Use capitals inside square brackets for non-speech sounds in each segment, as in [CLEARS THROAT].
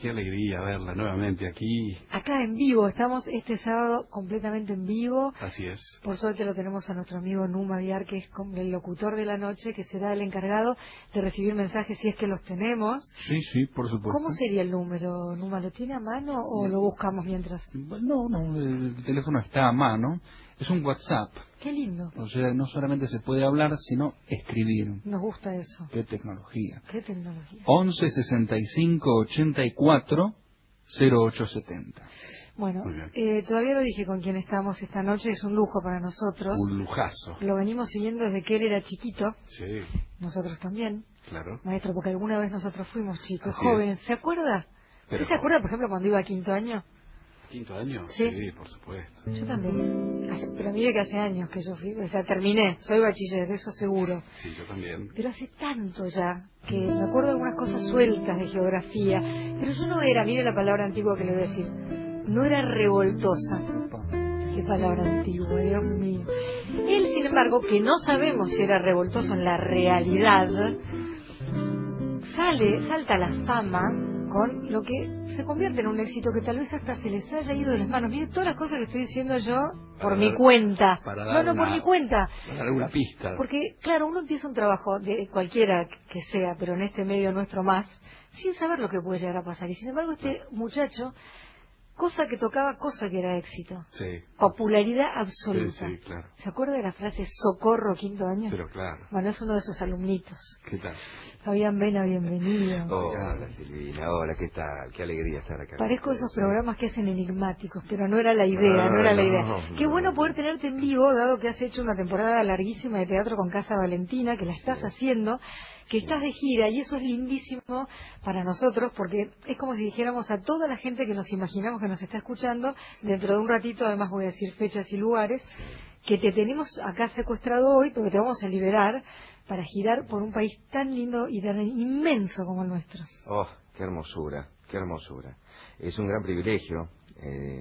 qué alegría verla nuevamente aquí. Acá en vivo, estamos este sábado completamente en vivo. Así es. Por suerte lo tenemos a nuestro amigo Numa Viar, que es el locutor de la noche, que será el encargado de recibir mensajes si es que los tenemos. Sí, sí, por supuesto. ¿Cómo sería el número, Numa? ¿Lo tiene a mano o lo buscamos mientras? No, no, el teléfono está a mano. Es un WhatsApp. Qué lindo. O sea, no solamente se puede hablar, sino escribir. Nos gusta eso. Qué tecnología. Qué tecnología. 11 65 84 0870. Bueno, eh, todavía lo dije con quien estamos esta noche, es un lujo para nosotros. Un lujazo. Lo venimos siguiendo desde que él era chiquito. Sí. Nosotros también. Claro. Maestro, porque alguna vez nosotros fuimos chicos, jóvenes. ¿Se acuerda? ¿Usted se acuerda, por ejemplo, cuando iba a quinto año? ¿Quinto año? Sí. por supuesto. Yo también. pero mire que hace años que yo fui, o sea, terminé, soy bachiller, eso seguro. Sí, yo también. Pero hace tanto ya que me acuerdo de algunas cosas sueltas de geografía, pero yo no era, mire la palabra antigua que le voy a decir, no era revoltosa. Qué palabra antigua, Dios mío. Él, sin embargo, que no sabemos si era revoltoso en la realidad, sale, salta a la fama con lo que se convierte en un éxito que tal vez hasta se les haya ido de las manos. Mire todas las cosas que estoy diciendo yo por mi cuenta. Para no, no, por mi cuenta. Para dar alguna pista. Porque, claro, uno empieza un trabajo de cualquiera que sea, pero en este medio nuestro más, sin saber lo que puede llegar a pasar. Y sin embargo, este muchacho cosa que tocaba, cosa que era éxito. Sí. Popularidad absoluta. Sí, sí, claro. ¿Se acuerda de la frase socorro quinto año? Pero claro. Bueno, es uno de esos alumnitos. ¿Qué tal? Fabián Vena, bienvenido. [LAUGHS] Hola Silvina, hola, ¿qué tal? Qué alegría estar acá. Parezco esos programas que hacen enigmáticos, pero no era la idea, no, era la idea. Qué bueno poder tenerte en vivo, dado que has hecho una temporada larguísima de teatro con Casa Valentina, que la estás haciendo, que estás de gira, y eso es lindísimo para nosotros, porque es como si dijéramos a toda la gente que nos imaginamos que nos está escuchando, dentro de un ratito, además voy a decir fechas y lugares, que te tenemos acá secuestrado hoy, porque te vamos a liberar para girar por un país tan lindo y tan inmenso como el nuestro. Oh, qué hermosura, qué hermosura. Es un gran privilegio. Eh,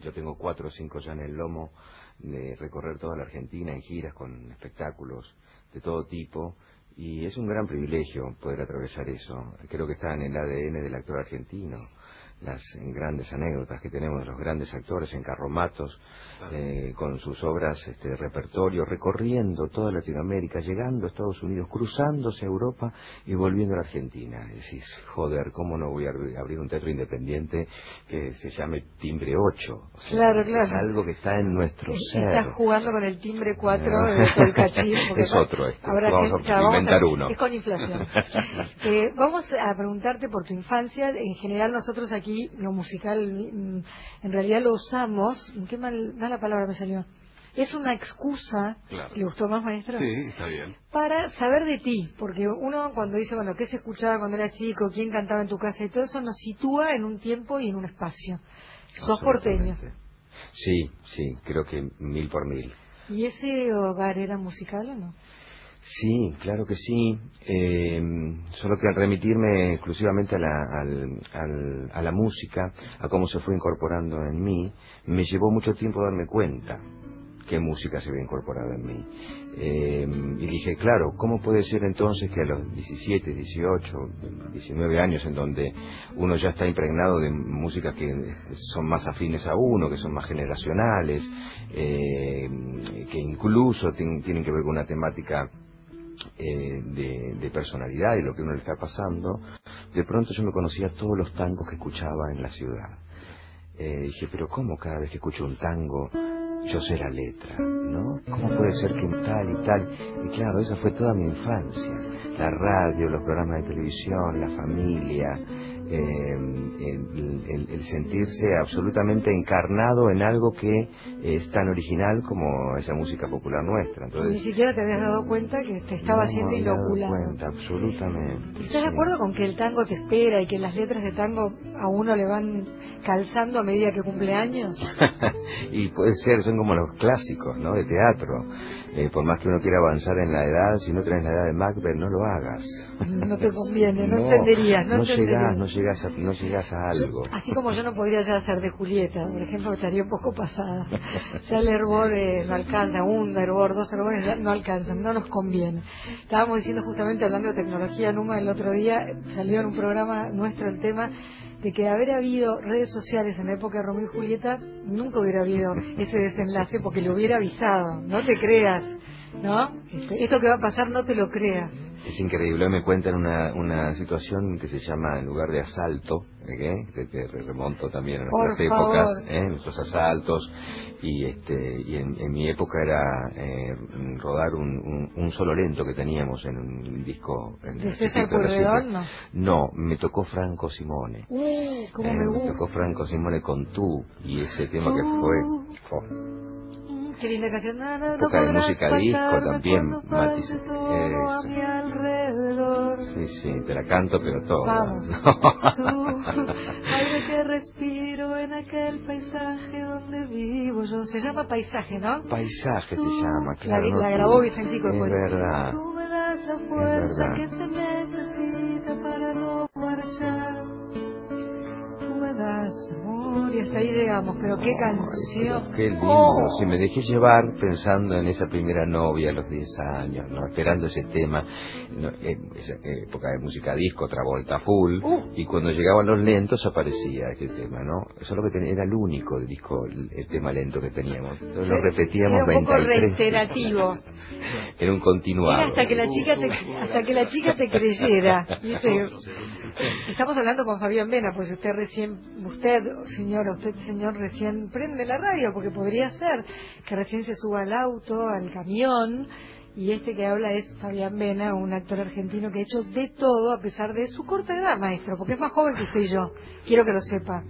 yo tengo cuatro o cinco ya en el lomo de recorrer toda la Argentina en giras con espectáculos de todo tipo y es un gran privilegio poder atravesar eso. Creo que está en el ADN del actor argentino las grandes anécdotas que tenemos de los grandes actores en carromatos, eh, con sus obras este, de repertorio, recorriendo toda Latinoamérica, llegando a Estados Unidos, cruzándose a Europa y volviendo a la Argentina. Decís, joder, ¿cómo no voy a abrir un teatro independiente que se llame Timbre 8? claro, claro. Es algo que está en nuestro ser. Estás jugando con el Timbre 4 del cachín. [LAUGHS] Es otro este, vamos a inventar uno. Es con inflación. [LAUGHS] eh, vamos a preguntarte por tu infancia. En general nosotros aquí aquí lo musical mm, en realidad lo usamos, qué mal, mala palabra me salió, es una excusa, ¿le gustó más maestro? Sí, está bien. Para saber de ti, porque uno cuando dice, bueno, ¿qué se escuchaba cuando era chico? ¿Quién cantaba en tu casa? Y todo eso nos sitúa en un tiempo y en un espacio. Sos porteño. Sí, sí, creo que mil por mil. ¿Y ese hogar era musical o no? Sí, claro que sí. Eh, solo que al remitirme exclusivamente a la, a la música, a cómo se fue incorporando en mí, me llevó mucho tiempo darme cuenta qué música se había incorporado en mí. Eh, y dije, claro, ¿cómo puede ser entonces que a los 17, 18, 19 años, en donde uno ya está impregnado de músicas que son más afines a uno, que son más generacionales, eh, que incluso tienen que ver con una temática eh, de, personalidad y lo que uno le está pasando, de pronto yo me conocía todos los tangos que escuchaba en la ciudad. Eh, dije, pero ¿cómo cada vez que escucho un tango yo sé la letra? ¿No? ¿Cómo puede ser que tal y tal? Y claro, esa fue toda mi infancia. La radio, los programas de televisión, la familia, eh, el, sentirse absolutamente encarnado en algo que es tan original como esa música popular nuestra. Entonces, Ni siquiera te habías dado cuenta que te estaba haciendo inoculado. cuenta, absolutamente. ¿Estás de acuerdo con que el tango te espera y que las letras de tango a uno le van calzando a medida que cumple años? [LAUGHS] y puede ser, son como los clásicos, ¿no? De teatro. Eh, por más que uno quiera avanzar en la edad, si no tenés la edad de Macbeth, no lo hagas. No te conviene, no, [LAUGHS] entenderías, no, no llegás, no llegas a, no llegas a algo. así como yo no podría ya hacer de Julieta, por ejemplo, estaría un poco pasada. Ya el hervor eh, no alcanza, un hervor, dos hervores ya no alcanzan, no nos conviene. Estábamos diciendo justamente hablando de tecnología, Numa, el otro día salió en un programa nuestro el tema de que haber habido redes sociales en la época de Romeo y Julieta, nunca hubiera habido ese desenlace porque lo hubiera avisado. No te creas, ¿no? Esto que va a pasar no te lo creas. Es increíble, me cuentan una, una situación que se llama en lugar de asalto, ¿eh? que te remonto también a nuestras épocas, ¿eh? nuestros asaltos, y este y en, mi época era eh, rodar un, un, solo lento que teníamos en un disco. En ¿De César Purredón, no? No, me tocó Franco Simone. ¿cómo me, tocó Franco Simone con tú, y ese tema que fue... Oh. Qué linda canción. Época de música disco también, Matis. Sí, sí, te la canto, pero todo. Vamos. aire que respiro en aquel paisaje donde vivo yo. Se llama Paisaje, ¿no? Paisaje se llama, claro. La, la grabó Vicentico después. Es verdad. Tú me das la fuerza que se necesita para no marchar. Me das y hasta ahí llegamos, pero qué canción. qué lindo, oh. si me dejé llevar pensando en esa primera novia a los 10 años, ¿no? esperando ese tema, en esa época de música disco, otra vuelta full, uh. y cuando llegaban los lentos aparecía este tema, ¿no? Eso es lo que tenía, era el único el disco, el, tema lento que teníamos. Entonces lo repetíamos era un poco reiterativo. [LAUGHS] era un continuado. hasta que la chica te, hasta que la chica te creyera. [LAUGHS] Estamos hablando con Fabián Vena, pues usted recién, usted, señora, usted señor recién prende la radio, porque podría ser que recién se suba al auto, al camión, y este que habla es Fabián Vena, un actor argentino que ha hecho de todo a pesar de su corta edad, maestro, porque es más joven que usted y yo. Quiero que lo sepa,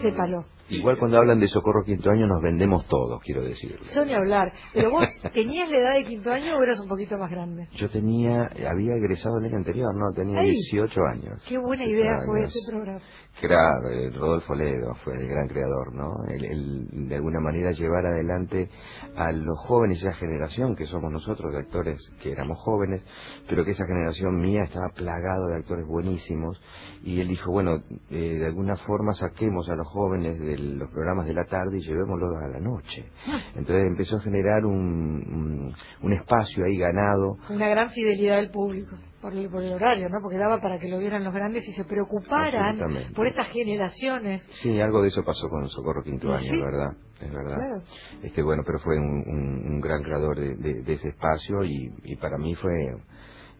sépalo. Igual cuando hablan de Socorro Quinto Año nos vendemos todos, quiero decir. Yo ni hablar. Pero vos, [LAUGHS] ¿tenías la edad de quinto año o eras un poquito más grande? Yo tenía, había egresado el año anterior, ¿no? Tenía 18 años. Qué buena idea fue ese programa. Claro, eh, Rodolfo Ledo fue el gran creador, ¿no? El, de alguna manera llevar adelante a los jóvenes, esa generación que somos nosotros de actores que éramos jóvenes, pero que esa generación mía estaba plagado de actores buenísimos y él dijo, bueno, eh, de alguna forma saquemos a los jóvenes de los programas de la tarde y llevémoslos a la noche. Ah. Entonces empezó a generar un, un, espacio ahí ganado. Una gran fidelidad del público por el, por el horario, ¿no? Porque daba para que lo vieran los grandes y se preocuparan por estas generaciones. Sí, algo de eso pasó con Socorro Quinto Año, ¿verdad? Es verdad. Este, bueno, pero fue un, un, gran creador de, de, ese espacio y, y para mí fue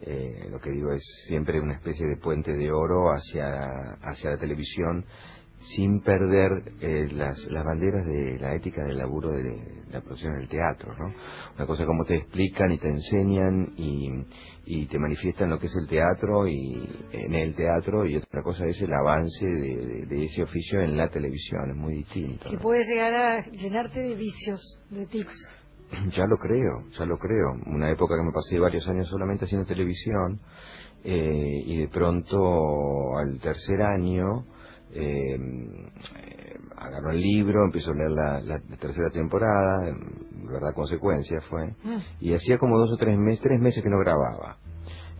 eh, lo que digo es siempre una especie de puente de oro hacia, hacia la televisión sin perder eh, las, las banderas de la ética del laburo de, la profesión del teatro, ¿no? Una cosa como te explican y te enseñan y, y, te manifiestan lo que es el teatro y en el teatro y otra cosa es el avance de, ese oficio en la televisión, es muy distinto. Que puede llegar a llenarte de vicios, de tics. [CLEARS THROAT] Ya lo creo, ya lo creo. Una época que me pasé varios años solamente haciendo televisión eh, y de pronto al tercer año eh, agarró el libro, empezó a leer la, tercera temporada, verdad consecuencia fue, ah. y hacía como dos o tres meses, tres meses que no grababa.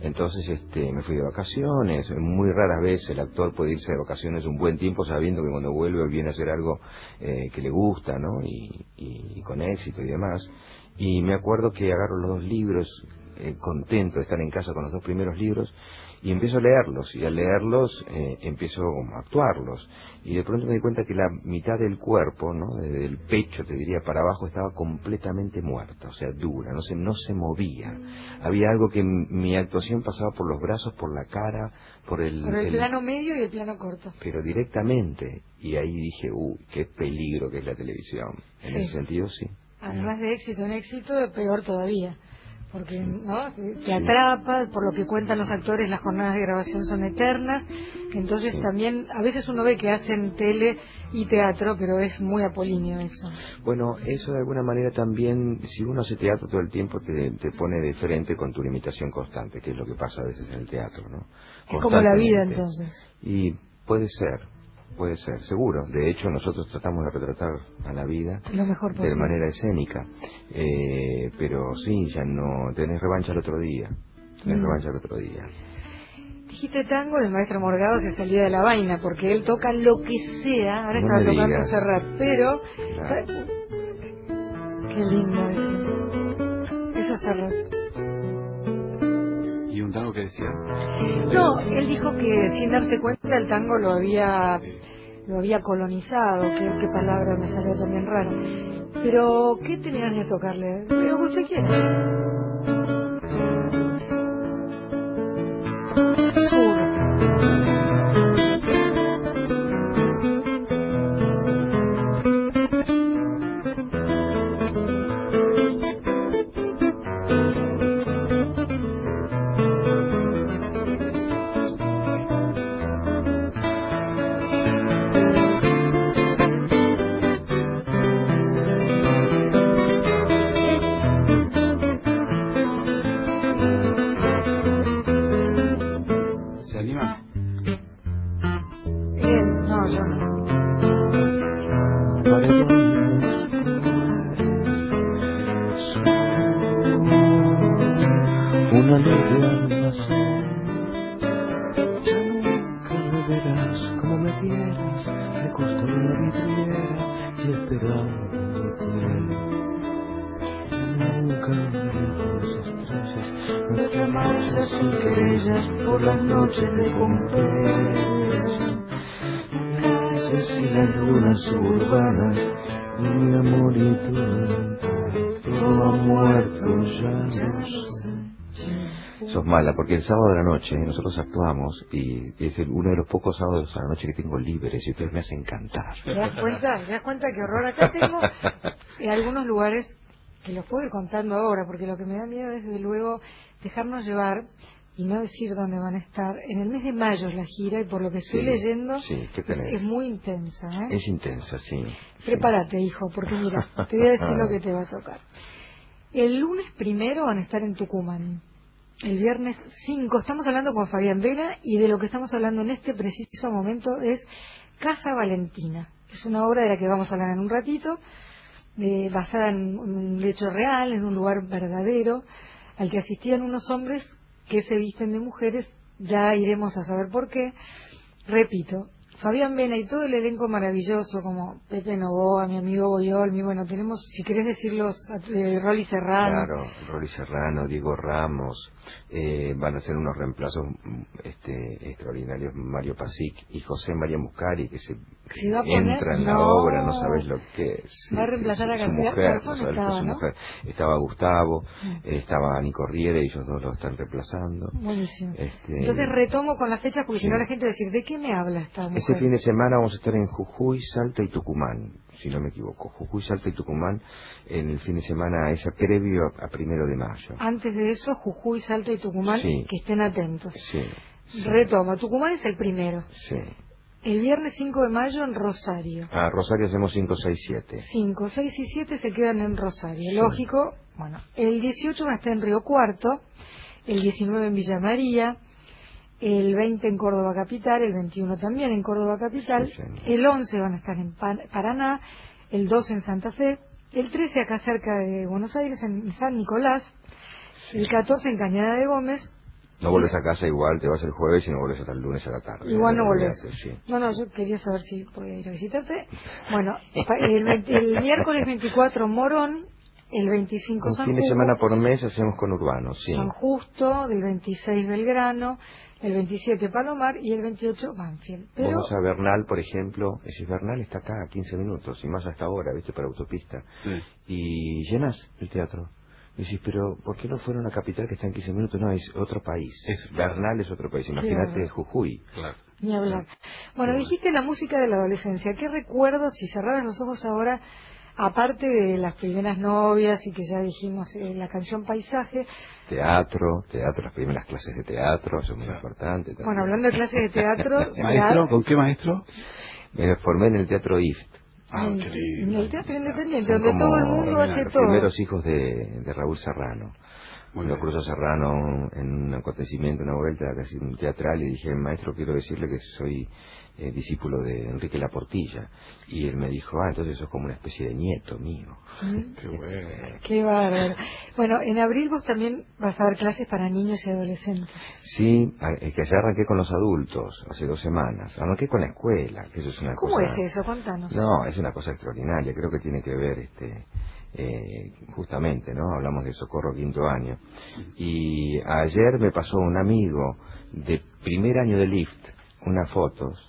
Entonces este, me fui de vacaciones, muy raras veces el actor puede irse de vacaciones un buen tiempo sabiendo que cuando vuelve viene a hacer algo eh, que le gusta, ¿no? Y, y, con éxito y demás. Y me acuerdo que agarro los dos libros, eh, contento de estar en casa con los dos primeros libros, y empiezo a leerlos y al leerlos eh, empiezo a actuarlos. Y de pronto me di cuenta que la mitad del cuerpo no desde el pecho te diría para abajo estaba completamente muerta o sea dura no se no se movía. Había algo que mi actuación pasaba por los brazos por la cara por el por el, plano medio y el plano corto. Pero directamente y ahí dije uy qué peligro que es la televisión en ese sentido sí. Además de éxito en éxito peor todavía porque ¿no? te atrapa, por lo que cuentan los actores, las jornadas de grabación son eternas, entonces también a veces uno ve que hacen tele y teatro, pero es muy apolíneo eso. Bueno, eso de alguna manera también, si uno hace teatro todo el tiempo, te, te pone de frente con tu limitación constante, que es lo que pasa a veces en el teatro, ¿no? Es como la vida entonces. Y puede ser, Puede ser, seguro. De hecho, nosotros tratamos de retratar a la vida de manera escénica. Eh, pero sí, ya no. Tenés revancha el otro día. Tenés mm. revancha el otro día. dijiste tango, el maestro Morgado se salió de la vaina, porque él toca lo que sea, ahora No está tocando. Serrat, pero... Claro. Qué lindo eso. Eso es Serrat. ¿Y un tango decía? No, él dijo que sin darse cuenta el tango lo había lo había colonizado, que qué palabra me salió también rara. Pero, ¿qué tenías de tocarle? Que usted quiera. Porque el sábado de la noche nosotros actuamos y es uno de los pocos sábados de la noche que tengo libres y ustedes me hacen cantar. ¿Te das cuenta? ¿Te das cuenta qué horror? Acá tengo [LAUGHS] en algunos lugares que los puedo ir contando ahora, porque lo que me da miedo es, desde luego, dejarnos llevar y no decir dónde van a estar. En el mes de mayo es la gira y por lo que estoy Sí, leyendo sí, ¿qué es, muy intensa. ¿eh? Es intensa, sí. sí. Prepárate, hijo, porque mira, te voy a decir lo que te va a tocar. El lunes primero van a estar en Tucumán. El viernes 5 estamos hablando con Fabián Vela y de lo que estamos hablando en este preciso momento es Casa Valentina. Es una obra de la que vamos a hablar en un ratito, eh, basada en un hecho real, en un lugar verdadero, al que asistían unos hombres que se visten de mujeres. Ya iremos a saber por qué. Repito, Fabián Vena y todo el elenco maravilloso, como Pepe Novoa, mi amigo Boyolmi, bueno, tenemos, si querés decirlos, eh, Rolly Serrano. Claro, Rory Serrano, Diego Ramos, eh, van a ser unos reemplazos mm, este, extraordinarios, Mario Pasic y José María Muscari, que se Entra en la No. obra, no sabes lo que es. Va a reemplazar a de mujer, no estaba, su ¿no? mujer. Estaba Gustavo, Mm. estaba Nico Riera, ellos dos lo están reemplazando. Buenísimo. Este, Entonces retomo con las fechas porque Sí. si no la gente va a decir, ¿de qué me habla esta mujer? Ese fin de semana vamos a estar en Jujuy, Salta y Tucumán, si no me equivoco. Jujuy, Salta y Tucumán, en el fin de semana ese previo a, a primero de mayo. Antes de eso, Jujuy, Salta y Tucumán, Sí. que estén atentos. Sí, Retomo, Tucumán es el primero. sí. El viernes 5 de mayo en Rosario. A Rosario hacemos 5, 6, 7. 5, 6 y 7 se quedan en Rosario. Sí. Lógico, bueno, el 18 va a estar en Río Cuarto, el 19 en Villa María, el 20 en Córdoba Capital, el 21 también en Córdoba Capital, Sí, el 11 van a estar en Paraná, el 12 en Santa Fe, el 13 acá cerca de Buenos Aires, en San Nicolás, el 14 en Cañada de Gómez, No vuelves a casa igual, te vas el jueves y no vuelves hasta el lunes a la tarde. Igual no volvés. olvidate, Sí. No, no, yo quería saber si podía ir a visitarte. Bueno, el, 20 el miércoles 24 Morón, el 25 Un San fin de Justo, semana por mes hacemos con urbanos, sí. San Justo, del 26 Belgrano, el 27 Palomar y el 28 Banfield. Pero Vamos a Bernal, por ejemplo. Ese Bernal está acá a 15 minutos y más hasta ahora, ¿viste? Para autopista. Sí. Y llenas el teatro. Y decís, pero ¿por qué no fueron a Capital que está en 15 minutos? No, es otro país. Es- Bernal es otro país. Imagínate verdad. Jujuy. Claro. ni hablar. Bueno, dijiste la música de la adolescencia. ¿Qué recuerdos, si cerraras los ojos ahora, aparte de las primeras novias y que ya dijimos eh, la canción Paisaje, Teatro, teatro, las primeras clases de teatro, eso es muy importante. también. bueno, hablando de clases de teatro, [LAUGHS] ¿Maestro? ¿Con qué maestro? Me formé en el Teatro IFT. Ah, en, el teatro independiente, Son donde todo el mundo hace los todo. primeros hijos de, de Raúl Serrano. Lo cruzo Serrano en un acontecimiento, una vuelta casi teatral y dije, maestro, quiero decirle que soy eh, discípulo de Enrique Laportilla. Y él me dijo, ah, entonces sos como una especie de nieto mío. [LAUGHS] Qué bueno. Qué bárbaro. Bueno, en abril vos también vas a dar clases para niños y adolescentes. Sí, es que ya arranqué con los adultos hace dos semanas. Arranqué con la escuela, que eso es una ¿Cómo es eso? Cuéntanos. No, es una cosa extraordinaria. Creo que tiene que ver este eh, justamente, ¿no? Hablamos de Socorro Quinto Año. Y ayer me pasó un amigo de primer año de lift unas fotos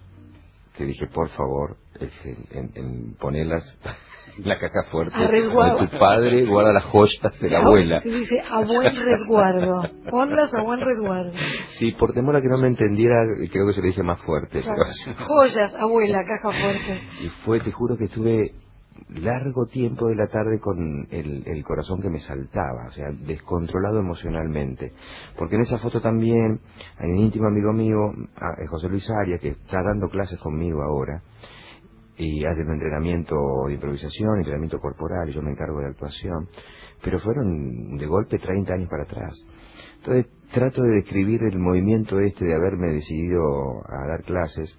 que dije, por favor, en, en, ponerlas [LAUGHS] en la caja fuerte de tu padre, guarda las joyas de la abuela. Sí, dice, a buen resguardo. Ponlas a buen resguardo. Sí, por temor a que no me entendiera, creo que se le dije más fuerte. Joyas, abuela, caja fuerte. Y fue, te juro que estuve largo tiempo de la tarde con el, corazón que me saltaba, o sea, descontrolado emocionalmente. Porque en esa foto también hay un íntimo amigo mío, José Luis Arias, que está dando clases conmigo ahora, y hace un entrenamiento de improvisación, entrenamiento corporal, y yo me encargo de actuación, pero fueron de golpe 30 años para atrás. Entonces trato de describir el movimiento este de haberme decidido a dar clases,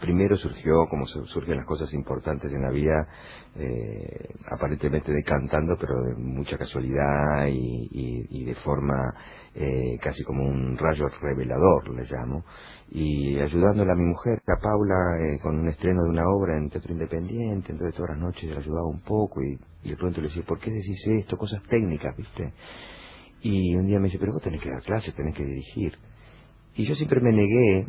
primero surgió, como surgen las cosas importantes en la vida, eh, aparentemente decantando, pero de mucha casualidad y, de forma eh, casi como un rayo revelador, le llamo, y ayudándole a mi mujer, a Paula, eh, con un estreno de una obra en Teatro Independiente, entonces todas las noches le ayudaba un poco y, de pronto le decía, ¿por qué decís esto? Cosas técnicas, ¿viste? Y un día me dice, pero vos tenés que dar clases, tenés que dirigir. Y yo siempre me negué,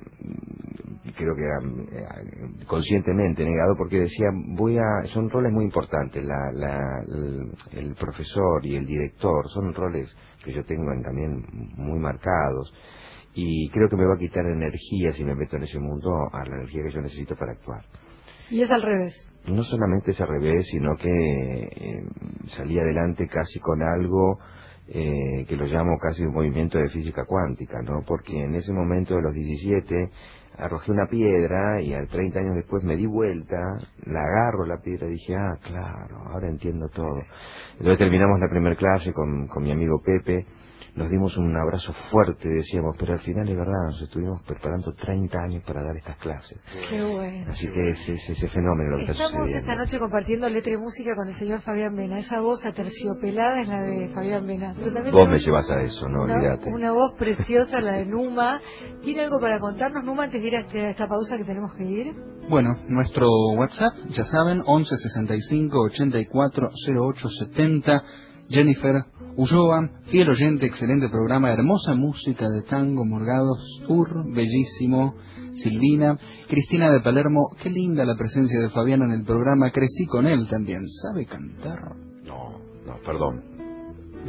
creo que era eh, conscientemente negado, porque decía, voy a, son roles muy importantes, la, la, el, profesor y el director, son roles que yo tengo también muy marcados, y creo que me va a quitar energía si me meto en ese mundo, a la energía que yo necesito para actuar. Y es al revés. No solamente es al revés, sino que eh, salí adelante casi con algo eh, que lo llamo casi un movimiento de física cuántica, ¿no? Porque en ese momento de los 17 arrojé una piedra y al 30 años después me di vuelta, la agarro la piedra y dije, ah, claro, ahora entiendo todo. Entonces terminamos la primera clase con, con mi amigo Pepe nos dimos un abrazo fuerte, decíamos, pero al final es verdad, nos estuvimos preparando 30 años para dar estas clases. Qué bueno. Así que es, ese fenómeno lo que Estamos esta noche compartiendo letra y música con el señor Fabián Vena. Esa voz aterciopelada es la de Fabián Vena. Vos me llevas a eso, no una, olvídate. Una voz preciosa, la de Numa. ¿Tiene algo para contarnos, Numa, antes de ir a, este, esta pausa que tenemos que ir? Bueno, nuestro WhatsApp, ya saben, 11 65 84 08 70. Jennifer Ulloa, fiel oyente, excelente programa, hermosa música de tango, Morgados, Tour, bellísimo, Silvina, Cristina de Palermo, qué linda la presencia de Fabiano en el programa, crecí con él también, ¿sabe cantar? No, no, perdón.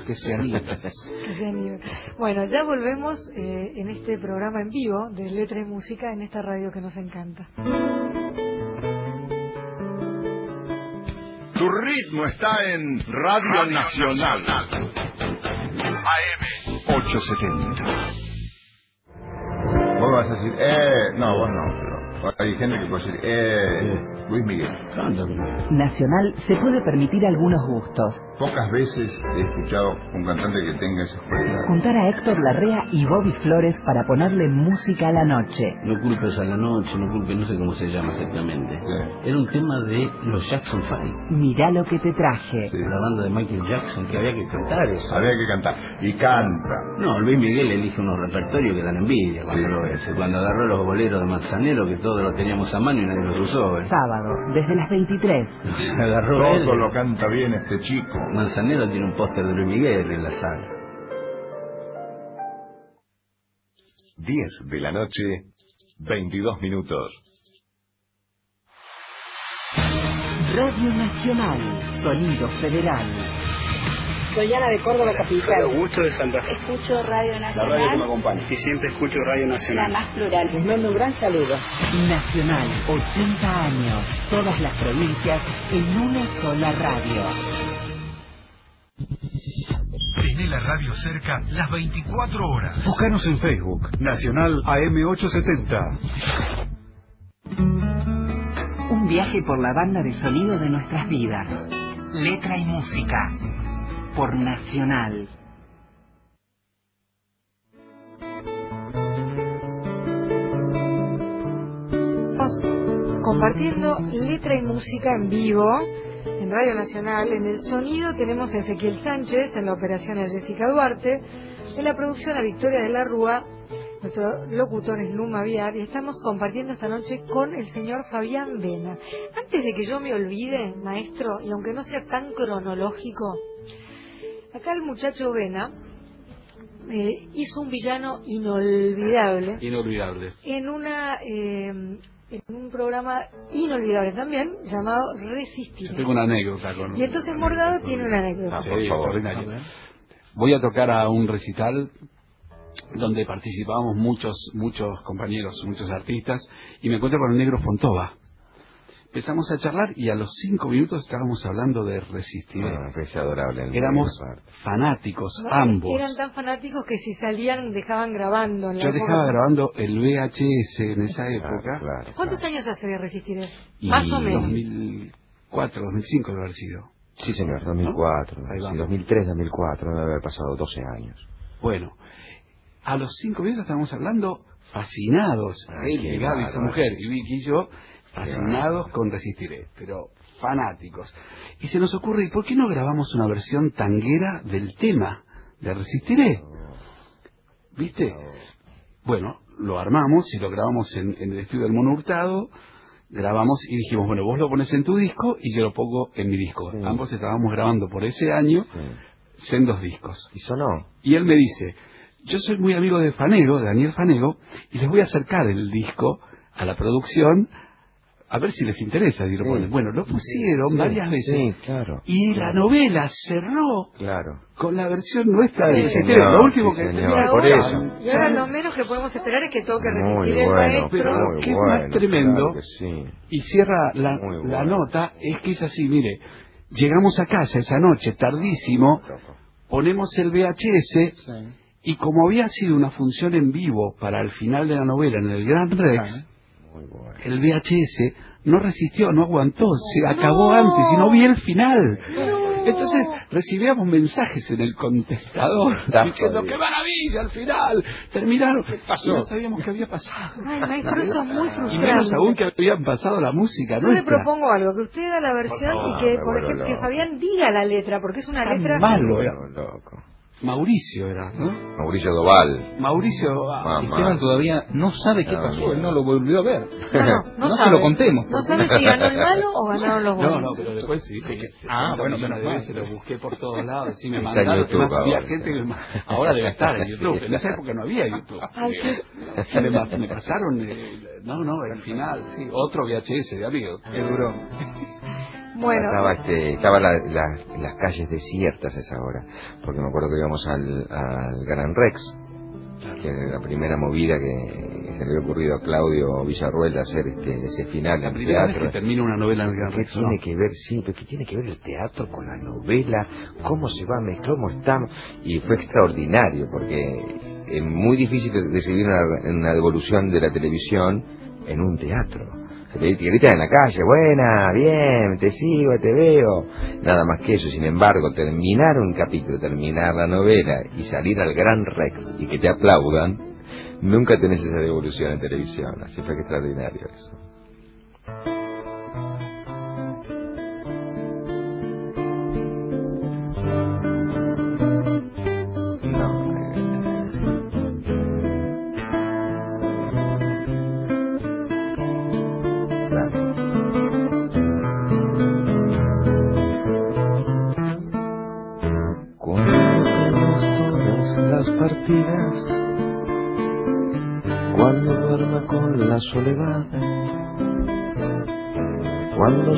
Que se. [LAUGHS] Bueno, ya volvemos eh, en este programa en vivo de Letra y Música en esta radio que nos encanta. Tu ritmo está en Radio Nacional. AM 870. Vos vas a decir, eh, no, vos no. Hay gente que puede decir, eh, Luis Miguel. Nacional se puede permitir algunos gustos. Pocas veces he escuchado un cantante que tenga esa cualidad. Juntar a Héctor Larrea y Bobby Flores para ponerle música a la noche. No culpes a la noche, no culpes, no sé cómo se llama exactamente. Era un tema de los Jackson Five. Mirá lo que te traje. La banda de Michael Jackson, que había que cantar eso. Había que cantar. Y canta. No, Luis Miguel elige unos repertorios que dan envidia cuando lo Cuando agarró los boleros de Manzanero, que todo todos lo teníamos a mano y nadie los usó. ¿eh? Sábado, desde las 23. Se agarró Todo lo canta bien este chico. Manzanero tiene un póster de Luis Miguel en la sala. 10 de la noche, 22 minutos. Radio Nacional, Sonido Federal. Soy Ana de Córdoba Capital. Augusto de Santa Fe. Escucho Radio Nacional. La radio que me acompaña. Y siempre escucho Radio Nacional. La más plural. Les mando un gran saludo. Nacional, 80 años. Todas las provincias en una sola radio. Tiene la radio cerca las 24 horas. Búscanos en Facebook, Nacional AM870. Un viaje por la banda de sonido de nuestras vidas. Letra y música por Nacional. Estamos compartiendo letra y música en vivo en Radio Nacional. En el sonido tenemos a Ezequiel Sánchez, en la operación a Jessica Duarte, en la producción a Victoria de la Rúa, nuestro locutor es Luma Viar y estamos compartiendo esta noche con el señor Fabián Vena. Antes de que yo me olvide, maestro, y aunque no sea tan cronológico, acá el muchacho Vena eh, hizo un villano inolvidable Inolvidable. en una eh, en un programa inolvidable también llamado Resistir. Yo tengo una anécdota con... Y entonces Morgado tiene una anécdota. Sí, extraordinario. Voy a tocar a un recital donde participábamos muchos muchos compañeros, muchos artistas, y me encuentro con el negro Fontova. Empezamos a charlar y a los cinco minutos estábamos hablando de resistir. Ah, es adorable. Éramos fanáticos, No, ambos. Eran tan fanáticos que si salían dejaban grabando. En la Yo época. dejaba grabando el VHS en esa Claro, época. claro, ¿Cuántos claro. años hace de Resistiré? Y Más o menos. 2004, 2005 debe haber sido. Sí, señor, 2004. Ahí sí, vamos. 2003, 2004, debe haber pasado 12 años. Bueno, a los cinco minutos estábamos hablando fascinados, Ay, él Gaby, su mujer, y Vicky y yo, fascinados con Resistiré, pero fanáticos. Y se nos ocurre, ¿y por qué no grabamos una versión tanguera del tema de Resistiré? ¿Viste? Bueno, lo armamos y lo grabamos en, en el estudio del Mono Hurtado, grabamos y dijimos, bueno, vos lo pones en tu disco y yo lo pongo en mi disco. Sí. Ambos estábamos grabando por ese año, Sí. sendos discos. ¿Y sonó? Y él me dice, yo soy muy amigo de Fanego, de Daniel Fanego, y les voy a acercar el disco a la producción a ver si les interesa si lo Sí. ponen. Bueno, lo pusieron Sí, varias veces. Sí, claro. Y la novela cerró Claro. con la versión nuestra de señor, Lo último sí, que señor, Y por ahora, eso. y ahora lo menos que podemos esperar es que toque Muy Resistiré el bueno, maestro. Pero muy ¿qué es bueno, más tremendo? claro que sí. Y cierra la, la bueno. nota, es que es así, mire, llegamos a casa esa noche, tardísimo, ponemos el VHS y como había sido una función en vivo para el final de la novela en el Gran Rex, Muy bueno. el VHS no resistió, no aguantó, se acabó antes y no vi el final. Entonces recibíamos mensajes en el contestador Está diciendo jodido. ¡qué maravilla al final! Terminaron. Y no sabíamos qué había pasado. Ay, maestro, eso es muy Y frustrante. menos aún que habían pasado la música Yo le nuestra. propongo algo, que usted haga la versión favor, y que, por ejemplo, que. Fabián diga la letra, porque es una Tan letra... malo era. loco. Mauricio era, ¿no? Mauricio Doval. Mauricio... ah. Esteban todavía no sabe qué Ah, pasó, él no lo volvió a ver. No, no, [LAUGHS] no, No se lo contemos, No sabe si ganó el [LAUGHS] malo o ganaron los No, buenos. no, pero después sí. sí que- Ah, 60 bueno, menos mal. veces lo busqué por todos lados. Sí, me mandaron. YouTube además, había ahora. gente que me- ahora debe estar en YouTube. En esa época no había YouTube. [LAUGHS] Ay, qué- Se me, me pasaron. eh, no, no, el final, sí. Otro VHS de amigo. Qué duró. Bueno, Estaba, este, estaba la- la- las calles desiertas a esa hora, porque me acuerdo que íbamos al, al Gran Rex, que era la primera movida que se le había ocurrido a Claudio Villarruel de hacer este, ese final La en primera vez teatro. que termina una novela en el Gran ¿Qué Rex. tiene ¿no? que ver, sí, pero qué tiene que ver el teatro con la novela? ¿Cómo se va a mezclar? ¿Cómo estamos? Y fue extraordinario, porque es muy difícil recibir una, una devolución de la televisión en un teatro. Se te en la calle, buena, bien, te sigo, te veo. Nada más que eso. Sin embargo, terminar un capítulo, terminar la novela y salir al Gran Rex y que te aplaudan, nunca tenés esa devolución en televisión. Así fue que extraordinario eso.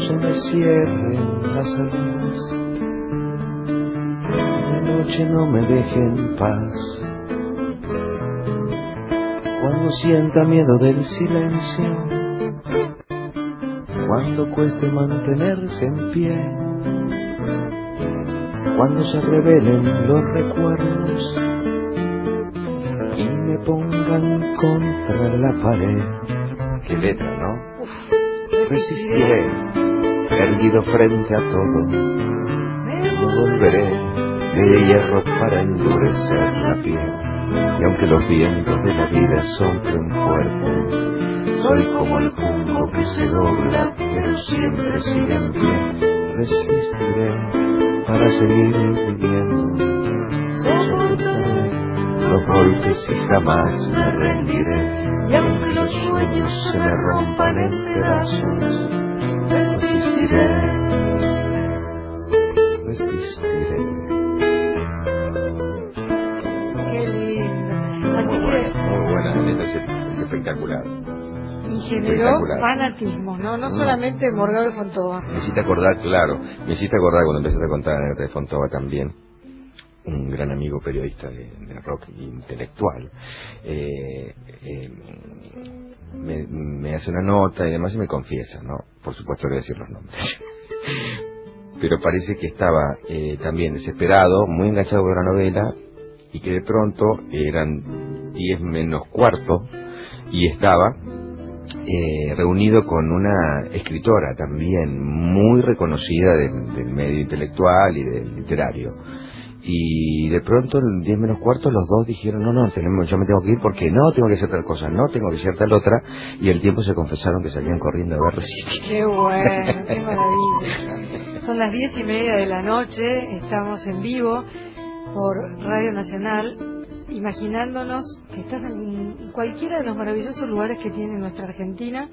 Se me cierren las salidas, la noche no me deje en paz. Cuando sienta miedo del silencio, cuando cueste mantenerse en pie, cuando se revelen los recuerdos y me pongan contra la pared. Qué letra, ¿no? Resistiré, erguido frente a todo. No volveré de hierro para endurecer la piel. Y aunque los vientos de la vida soplen fuerte, Soy como el punto que se dobla, pero siempre sigue en pie. Resistiré para seguir viviendo. Soportaré los golpes y jamás me rendiré. Y aunque los sueños se me rompan en pedazos, resistiré. Resistiré. Qué lindo. Así Muy que, buena, muy buena, la neta es, es espectacular. y generó fanatismo, ¿no? No Mm. solamente Morgado de Fontova. Me hiciste acordar, claro, me hiciste acordar cuando empezaste a contar la de Fontova también, un gran amigo periodista de, de rock intelectual, eh, eh, me, me hace una nota y demás y me confiesa, ¿no? Por supuesto voy a decir los nombres. [LAUGHS] Pero parece que estaba eh, también desesperado, muy enganchado con la novela y que de pronto eran 10 menos cuarto y estaba eh, reunido con una escritora también muy reconocida del medio intelectual y del literario. Y de pronto, en 10 menos cuarto, los dos dijeron, no, no, tenemos, yo me tengo que ir porque no, tengo que hacer tal cosa, no, tengo que hacer tal otra. Y al tiempo se confesaron que salían corriendo a ver resistir. Qué bueno, qué maravilla. Son las diez y media de la noche, estamos en vivo por Radio Nacional, imaginándonos que estás en cualquiera de los maravillosos lugares que tiene nuestra Argentina,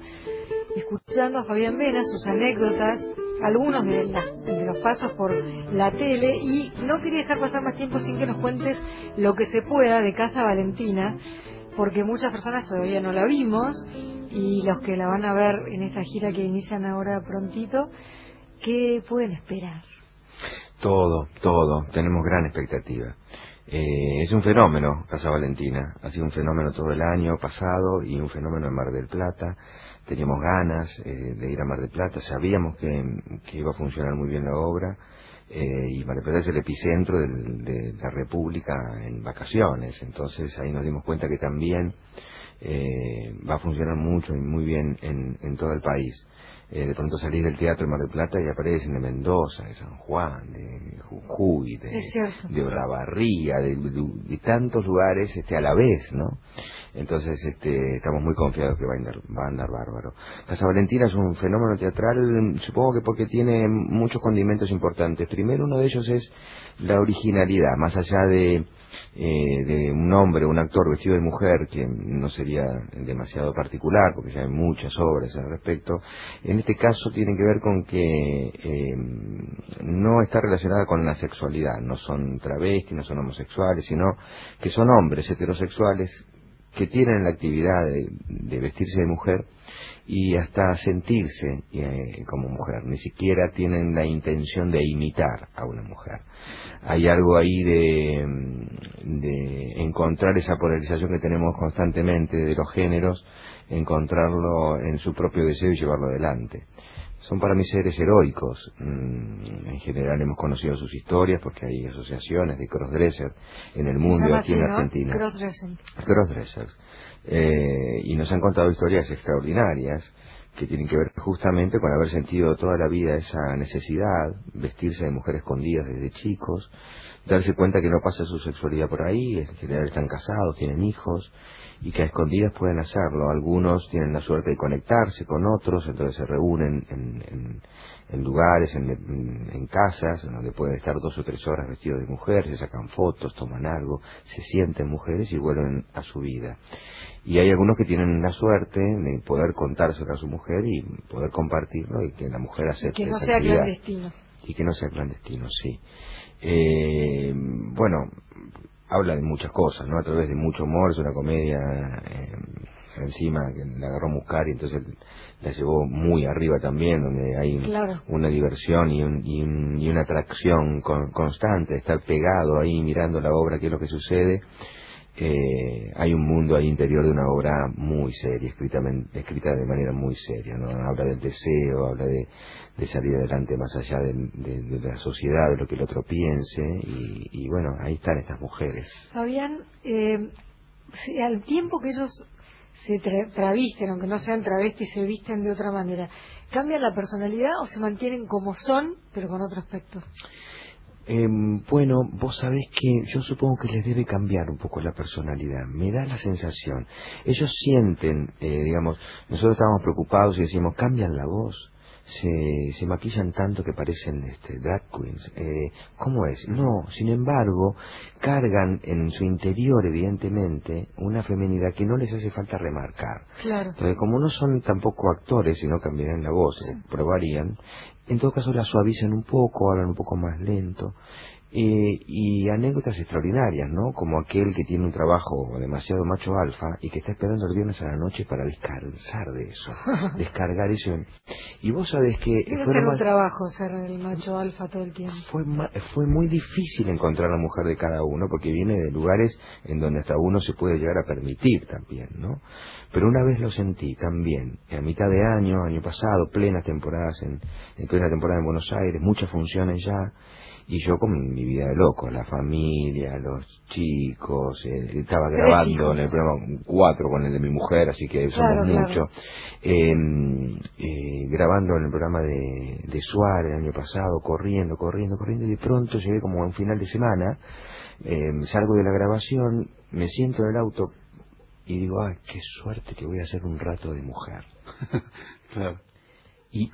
escuchando a Fabián Vena, sus anécdotas, algunos de, las- los pasos por la tele, y no quería dejar pasar más tiempo sin que nos cuentes lo que se pueda de Casa Valentina, porque muchas personas todavía no la vimos, y los que la van a ver en esta gira que inician ahora prontito, ¿qué pueden esperar? Todo, todo, tenemos gran expectativa. Eh, es un fenómeno, Casa Valentina, ha sido un fenómeno todo el año pasado y un fenómeno en Mar del Plata. Teníamos ganas eh, de ir a Mar del Plata, sabíamos que, iba a funcionar muy bien la obra eh, y Mar del Plata es el epicentro de la República en vacaciones, entonces ahí nos dimos cuenta que también eh, va a funcionar mucho y muy bien en, en todo el país. Eh, de pronto salís del teatro de Mar del Plata y aparecen de Mendoza, de San Juan, de Jujuy, de, de Olavarría, de, de- de tantos lugares este, a la vez, ¿no? Entonces este, estamos muy confiados que va a, andar, va a andar bárbaro. Casa Valentina es un fenómeno teatral, supongo que porque tiene muchos condimentos importantes. Primero uno de ellos es la originalidad, más allá de, eh, de un hombre, un actor vestido de mujer, que no sería demasiado particular, porque ya hay muchas obras al respecto, en este caso tiene que ver con que eh, no está relacionada con la sexualidad, no son travestis, no son homosexuales, sino que son hombres heterosexuales que tienen la actividad de, de vestirse de mujer y hasta sentirse eh, como mujer, ni siquiera tienen la intención de imitar a una mujer. Hay algo ahí de, mm, de encontrar esa polarización que tenemos constantemente de los géneros, encontrarlo en su propio deseo y llevarlo adelante. Son para mí seres heroicos. Mm, En general hemos conocido sus historias porque hay asociaciones de crossdresser en el mundo aquí en. Argentina. Crossdressing. Crossdressers. Eh, y nos han contado historias extraordinarias que tienen que ver justamente con haber sentido toda la vida esa necesidad, vestirse de mujer escondidas desde chicos, darse cuenta que no pasa su sexualidad por ahí, en general están casados, tienen hijos, y que a escondidas pueden hacerlo. Algunos tienen la suerte de conectarse con otros, entonces se reúnen en, en- en lugares, en, en- en casas, en donde pueden estar dos o tres horas vestidos de mujer, se sacan fotos, toman algo, se sienten mujeres y vuelven a su vida. Y hay algunos que tienen la suerte de poder contárselo a su mujer y poder compartirlo y que la mujer acepte Que no esa sea actividad. clandestino. Y que no sea clandestino, sí. Eh, bueno, habla de muchas cosas, ¿no? A través de mucho humor, es una comedia eh, encima que la agarró Muscari, entonces la llevó muy arriba también, donde hay Claro. una diversión y, un- y un- y una atracción con- constante, estar pegado ahí mirando la obra, qué es lo que sucede. Eh, hay un mundo ahí interior de una obra muy seria, escrita, escrita de manera muy seria, ¿no? Habla del deseo, habla de, de salir adelante más allá de, de la sociedad, de lo que el otro piense, y, y bueno, ahí están estas mujeres. Fabián, eh, al tiempo que ellos se tra- travisten, aunque no sean travestis, se visten de otra manera, ¿cambian la personalidad o se mantienen como son, pero con otro aspecto? Em, bueno, vos sabés que yo supongo que les debe cambiar un poco la personalidad. Me da la sensación. Ellos sienten, eh, digamos, nosotros estábamos preocupados y decimos, cambian la voz. Se, se maquillan tanto que parecen este, drag queens. Eh, ¿Cómo es? No, sin embargo, cargan en su interior, evidentemente, una feminidad que no les hace falta remarcar. Claro. Entonces, como no son tampoco actores, sino cambiarán la voz, o probarían, en todo caso la suavizan un poco, hablan un poco más lento. Eh, y anécdotas extraordinarias, ¿no? Como aquel que tiene un trabajo demasiado macho alfa y que está esperando el viernes a la noche para descansar de eso, [LAUGHS] descargar eso. Y vos sabés que... Debe fue ser un trabajo ser el macho alfa todo el tiempo. fue, ma- fue muy difícil encontrar a la mujer de cada uno porque viene de lugares en donde hasta uno se puede llegar a permitir también, ¿no? Pero una vez lo sentí también, a mitad de año, año pasado, plenas temporadas en, en plena temporada en Buenos Aires, muchas funciones ya, y yo con mi vida de loco, la familia, los chicos, eh, estaba grabando en el programa cuatro con el de mi mujer, así que Claro, somos claro. muchos. Eh, eh, grabando en el programa de, de Suárez el año pasado, corriendo, corriendo, corriendo, y de pronto llegué como a un final de semana, eh, salgo de la grabación, me siento en el auto y digo, ay, qué suerte que voy a hacer un rato de mujer. [LAUGHS] Claro. Y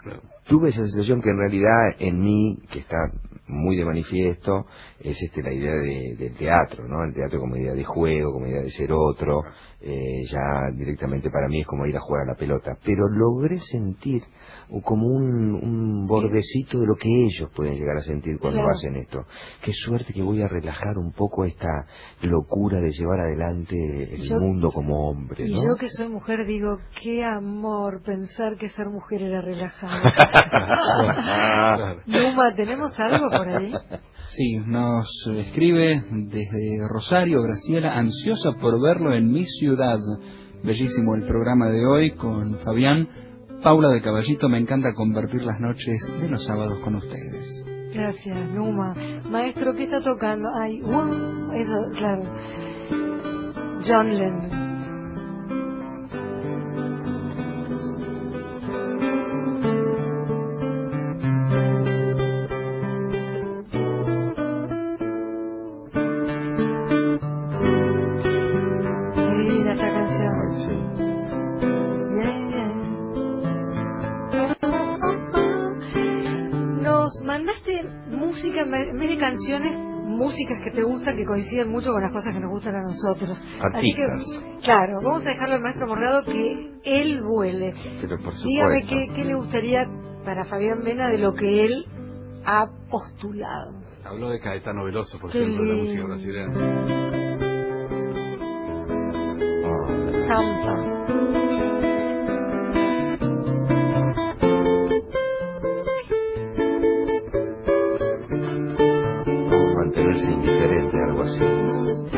tuve esa sensación que en realidad en mí, que está muy de manifiesto, es este la idea de- del teatro, ¿no? El teatro como idea de juego, como idea de ser otro, eh, ya directamente para mí es como ir a jugar a la pelota. Pero logré sentir como un, un bordecito de lo que ellos pueden llegar a sentir cuando Claro. hacen esto. Qué suerte que voy a relajar un poco esta locura de llevar adelante el Yo- mundo como hombre, Y ¿no? yo que soy mujer digo, qué amor pensar que ser mujer era relajado. [LAUGHS] [LAUGHS] Numa, ¿tenemos algo por ahí? [LAUGHS] Sí, nos escribe desde Rosario, Graciela, ansiosa por verlo en mi ciudad. Bellísimo el programa de hoy con Fabián. Paula de Caballito, me encanta convertir las noches de los sábados con ustedes. Gracias, Numa. Maestro, ¿qué está tocando? Ay, wow, eso, claro. John Lennon. Canciones, músicas que te gustan, que coinciden mucho con las cosas que nos gustan a nosotros. Así que, claro, vamos a dejarle al maestro Morgado que él vuele. Pero por Dígame qué, qué le gustaría para Fabián Vena de lo que él ha postulado. Habló de Caetano Veloso, por Qué ejemplo, de la música brasileña. Zampa. Indiferente, algo así.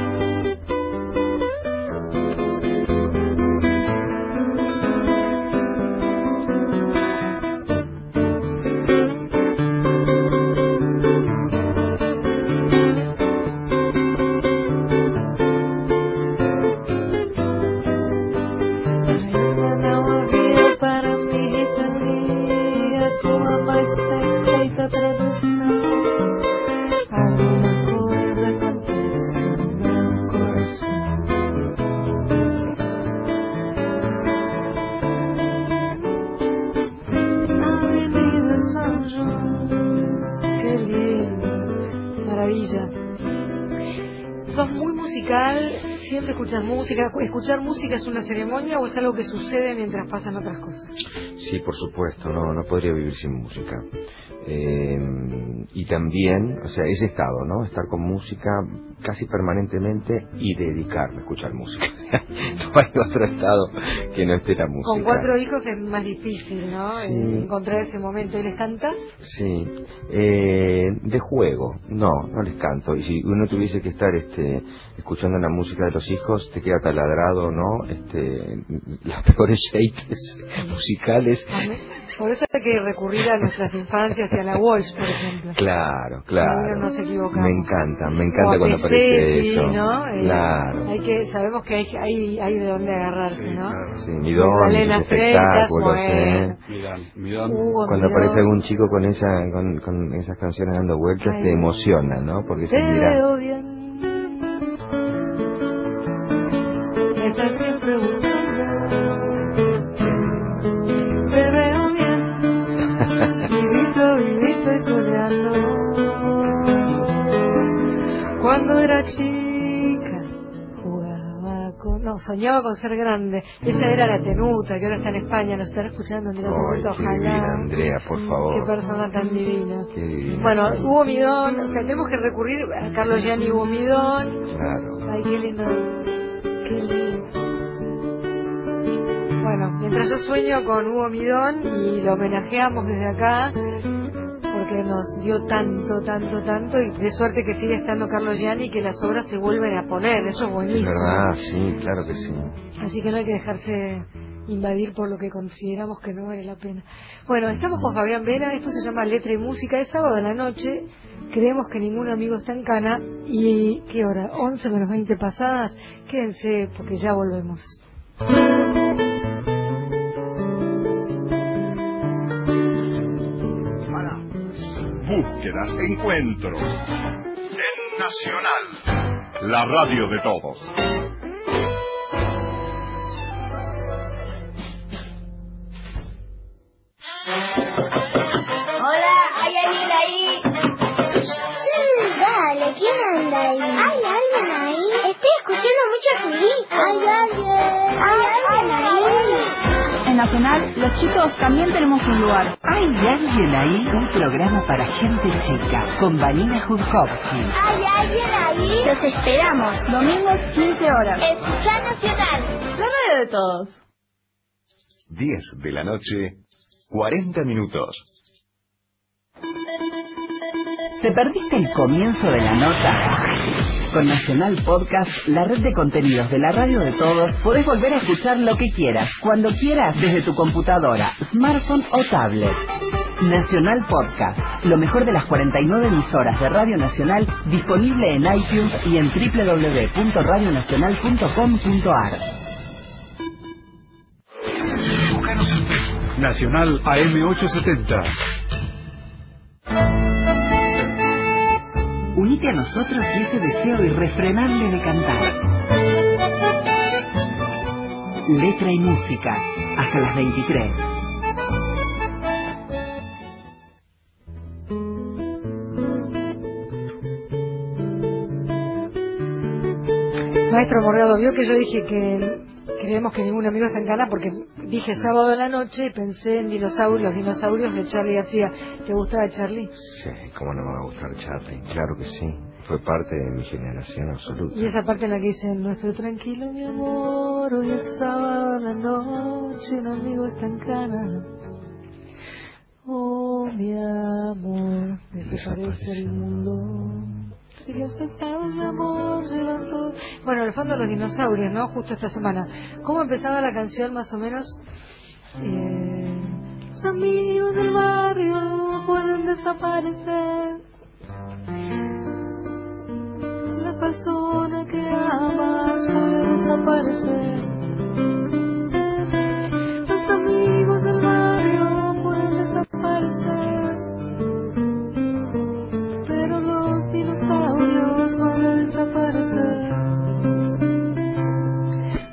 ¿Escuchar música es una ceremonia o es algo que sucede mientras pasan otras cosas? Sí, por supuesto, no, no podría vivir sin música. Eh, y también, o sea, ese estado, ¿no? Estar con música casi permanentemente y dedicarme a escuchar música. [LAUGHS] no hay otro estado que no esté la música. Con cuatro hijos es más difícil, ¿no? Sí. Encontrar ese momento. ¿Y les cantas? Sí, eh, de juego, no, no les canto. Y si uno tuviese que estar este, escuchando la música de los hijos te queda taladrado, ¿no? Este, las [LAUGHS] peores shapes musicales. Por eso hay que recurrir a nuestras infancias y a la Walsh, por ejemplo. Claro, claro. No nos equivocamos. Me encanta, me encanta O cuando aparece eso. ¿no? Eh, Claro. Hay que, sabemos que hay, hay, hay de dónde agarrarse, ¿no? Sí, Midón, Magdalena sus Freitas, espectáculos. ¿eh? Hugo Cuando Midón. aparece algún chico con esa con, con esas canciones dando vueltas Ay, te emociona, ¿no? Porque se Te mira. veo bien. Estás siempre Cuando era chica, jugaba con. No, soñaba con ser grande. Esa era la tenuta, que ahora está en España. Nos estará escuchando, Andrea Ay, qué divina, ojalá. Andrea, por Mm, favor. Qué persona tan divina. Qué divina. Bueno, Hugo Midón, o sea, tenemos que recurrir a Carlos Gianni y Hugo Midón. Claro. Ay, qué lindo. Qué lindo. Bueno, mientras yo sueño con Hugo Midón y lo homenajeamos desde acá, porque nos dio tanto, tanto, tanto, y de suerte que sigue estando Carlos Gianni y que las obras se vuelven a poner, eso es Es buenísimo. verdad, sí, claro que sí. Así que no hay que dejarse invadir por lo que consideramos que no vale la pena. Bueno, estamos con Fabián Vera, esto se llama Letra y Música, es sábado de la noche, creemos que ningún amigo está en cana, y ¿qué hora? 11 menos 20 pasadas, quédense porque ya volvemos. Búsquedas, encuentro. En Nacional, la radio de todos. Hola, ¿hay alguien ahí? Sí, dale, ¿quién anda ahí? ¿Hay alguien ahí? Estoy escuchando mucho ruido. ¿Hay alguien? ¿Hay alguien Nacional, los chicos también tenemos un lugar. ¿Hay alguien ahí? Un programa para gente chica, con Vanina Judkowski. ¿Hay alguien ahí? Los esperamos. Domingos, 15 horas. Escuchar Nacional. La radio de todos. 10 de la noche, 40 minutos. ¿Te perdiste el comienzo de la nota? Con Nacional Podcast, la red de contenidos de la radio de todos, podés volver a escuchar lo que quieras, cuando quieras, desde tu computadora, smartphone o tablet. Nacional Podcast, lo mejor de las 49 emisoras de Radio Nacional, disponible en iTunes y en www.radionacional.com.ar. Nacional AM870. Nosotros y ese deseo irrefrenable de cantar. Letra y música, hasta las 23. Maestro Morgado, vio que yo dije que creemos que ningún amigo está en cana porque dije sábado de la noche y pensé en dinosaurios, los dinosaurios de Charlie García. ¿Te gustaba Charlie? Sí, cómo no me va a gustar Charlie. Claro que sí. Fue parte de mi generación absoluta. Y esa parte en la que dice, no estoy tranquilo, mi amor, hoy es sábado la noche, un amigo está en cana. Oh, mi amor, desaparece el mundo. Si los pesados, mi amor, llevan todo... Bueno, el fondo de los dinosaurios, ¿no? Justo esta semana. ¿Cómo empezaba la canción, más o menos? Eh, los amigos del barrio pueden desaparecer. Persona que amas puede desaparecer. Los amigos del barrio pueden desaparecer. Pero los dinosaurios van a desaparecer.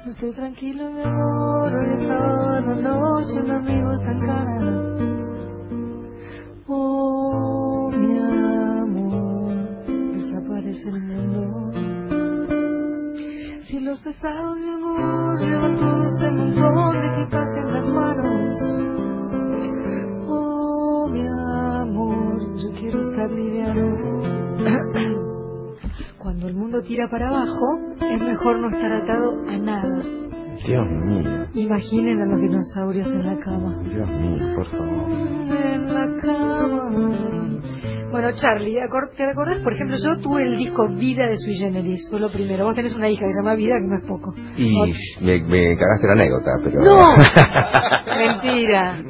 No estoy tranquilo, mi amor. Hoy es sábado noche, un amigo está en cara. Oh, desaparece el mundo. Si los pesados, mi amor, llevan todo ese montón de equipaje en las manos. Oh, mi amor, yo quiero estar liviano. Cuando el mundo tira para abajo, es mejor no estar atado a nada. Dios mío, Imaginen a los dinosaurios en la cama. Dios mío, por favor. En la cama, Bueno, Charlie, acor- ¿te acordás? Por ejemplo, yo tuve el disco Vida de Sui Generis, fue lo primero. Vos tenés una hija que se llama Vida, que no es poco. Y me, me cagaste la anécdota, pero... ¡No! [LAUGHS] Mentira.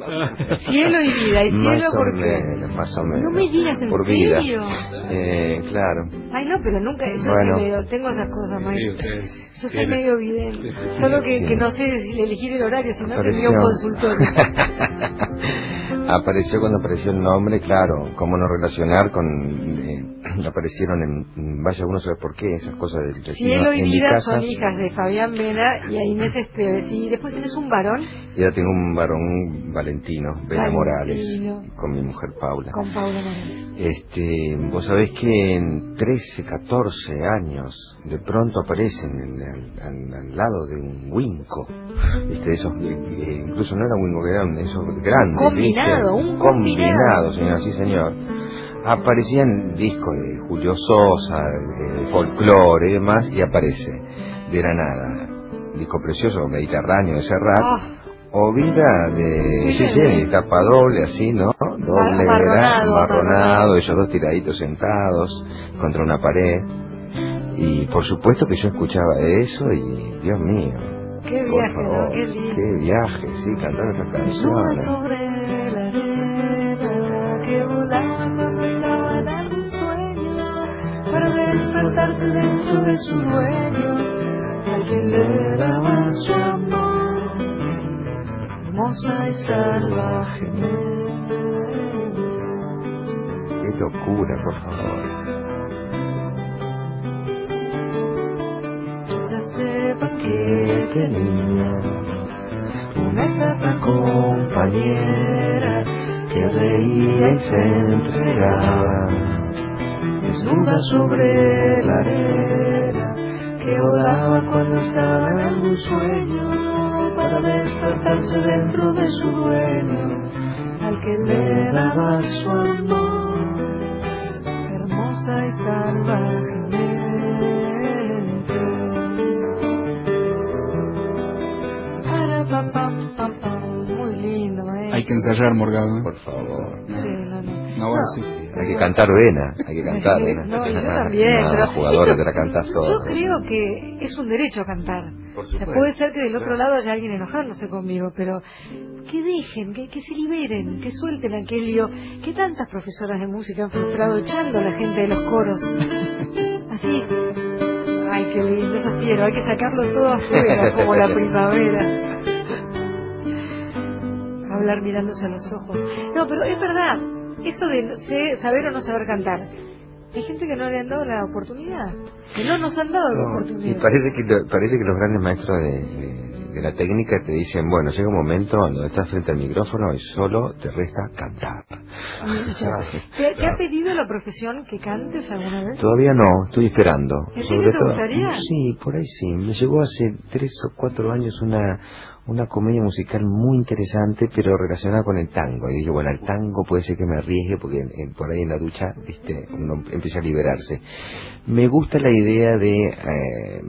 Cielo y vida. ¿Y cielo más por qué? menos, más o menos. No me digas en Por serio. vida. Eh, claro. Ay, no, pero nunca. Yo Bueno. soy medio, tengo esas cosas, Mike. Sí, usted Yo soy tiene. medio vidente. Solo que, Sí. que no sé si elegir el horario, sino que Apareció. un consultorio. [LAUGHS] apareció cuando apareció el nombre, claro. ¿Cómo no relacionar con... eh, [CLEARS THROAT] aparecieron en... Vaya uno sabe por qué, esas cosas del destino. Cielo y en mi vida casa, son hijas de Fabián Vena y a Inés Esteves. Y después tenés un varón Y ahora tengo un varón Valentino, Vena Valentino. Morales, con mi mujer Paula. con Paula Morales. Este, vos sabés que en 13, 14 años de pronto aparecen en- al, al- al lado de un Winco. Este, esos, eh, eh, incluso no era Winco, que eran esos grandes. Combinado, ¿viste? un combinado. señor, sí señor. Aparecían discos de Julio Sosa, de folclore y demás, y aparece de la nada. Disco precioso, Mediterráneo de Serrat. Ah, O vida de Sí, sí, sí. sí, tapa doble así, ¿no? Doble Amarronado, era amarronado. amarronado, ellos dos tiraditos sentados contra una pared. Y por supuesto que yo escuchaba eso y Dios mío. qué por viaje, favor, ¿no? Qué qué viaje, sí, cantar esas canciones. Dentro de su dueño al que le daba su amor. Hermosa y salvajemente Qué locura, por favor. ya sepa que tenía una eterna compañera que reía y se entregaba desnuda sobre la arena que volaba cuando estaba en algún sueño para despertarse dentro de su dueño al que le daba su amor hermosa y salvajemente Para, pa, pam, pam, pam. muy lindo maestro Hay que ensayar, Morgado. ¿eh? Por favor. Sí, no, no. No, ahora No. sí. Hay que cantar vena, hay que cantar vena. [LAUGHS] No, yo también, No, pero jugadora esto- te la cantás Yo todo. creo que es un derecho a cantar. Por O sea, puede ser que del otro lado haya alguien enojándose conmigo, pero que dejen, que, que se liberen, que suelten aquel lío. Que tantas profesoras de música han frustrado echando a la gente de los coros. Así. Ay, qué lindo, eso quiero. Hay que sacarlo todo afuera, como la [LAUGHS] primavera. Hablar mirándose a los ojos. No, pero es verdad. Eso de saber o no saber cantar. Hay gente que no le han dado la oportunidad. Que no nos han dado la No, y oportunidad. parece que, lo- parece que los grandes maestros de, de- de la técnica te dicen, bueno, llega un momento donde estás frente al micrófono y solo te resta cantar. [LAUGHS] ¿Te, te ha pedido la profesión que cantes alguna vez? Todavía no, estoy esperando. ¿En serio te gustaría? Sí, por ahí sí. Me llegó hace tres o cuatro años una, una comedia musical muy interesante, pero relacionada con el tango. Y dije, bueno, el tango puede ser que me arriesgue porque en- por ahí en la ducha, viste, uno empieza a liberarse. Me gusta la idea de, eh,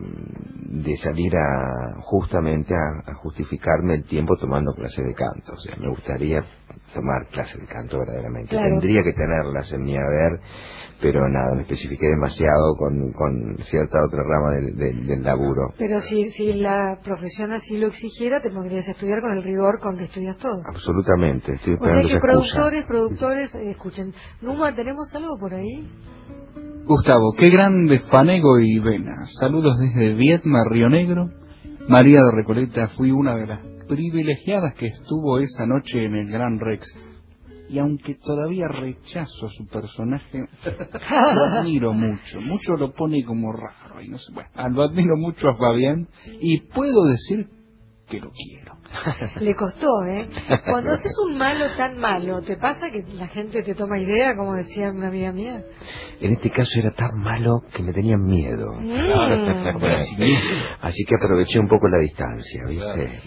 de salir a, justamente a, justificarme el tiempo tomando clases de canto. O sea, me gustaría tomar clases de canto verdaderamente. Claro. Tendría que tenerlas en mi haber, pero nada, me especifiqué demasiado con, con cierta otra rama del, del, del laburo. Pero si, si la profesión así lo exigiera, te pondrías a estudiar con el rigor con que estudias todo. Absolutamente, estoy O sea que esa excusa. productores, productores, eh, escuchen. Numa, ¿tenemos algo por ahí? Gustavo, qué grande Fanego y Vena. Saludos desde Vietma, Río Negro. María de Recoleta, fui una de las privilegiadas que estuvo esa noche en el Gran Rex. Y aunque todavía rechazo a su personaje, lo admiro mucho. Mucho lo pone como raro. Y no sé, bueno, lo admiro mucho a Fabián y puedo decir que lo quiero. [LAUGHS] Le costó, ¿eh? Cuando haces un malo tan malo, ¿te pasa que la gente te toma idea, como decía una amiga mía? En este caso era tan malo que me tenían miedo. Mm. [LAUGHS] Así que aproveché un poco la distancia, ¿viste?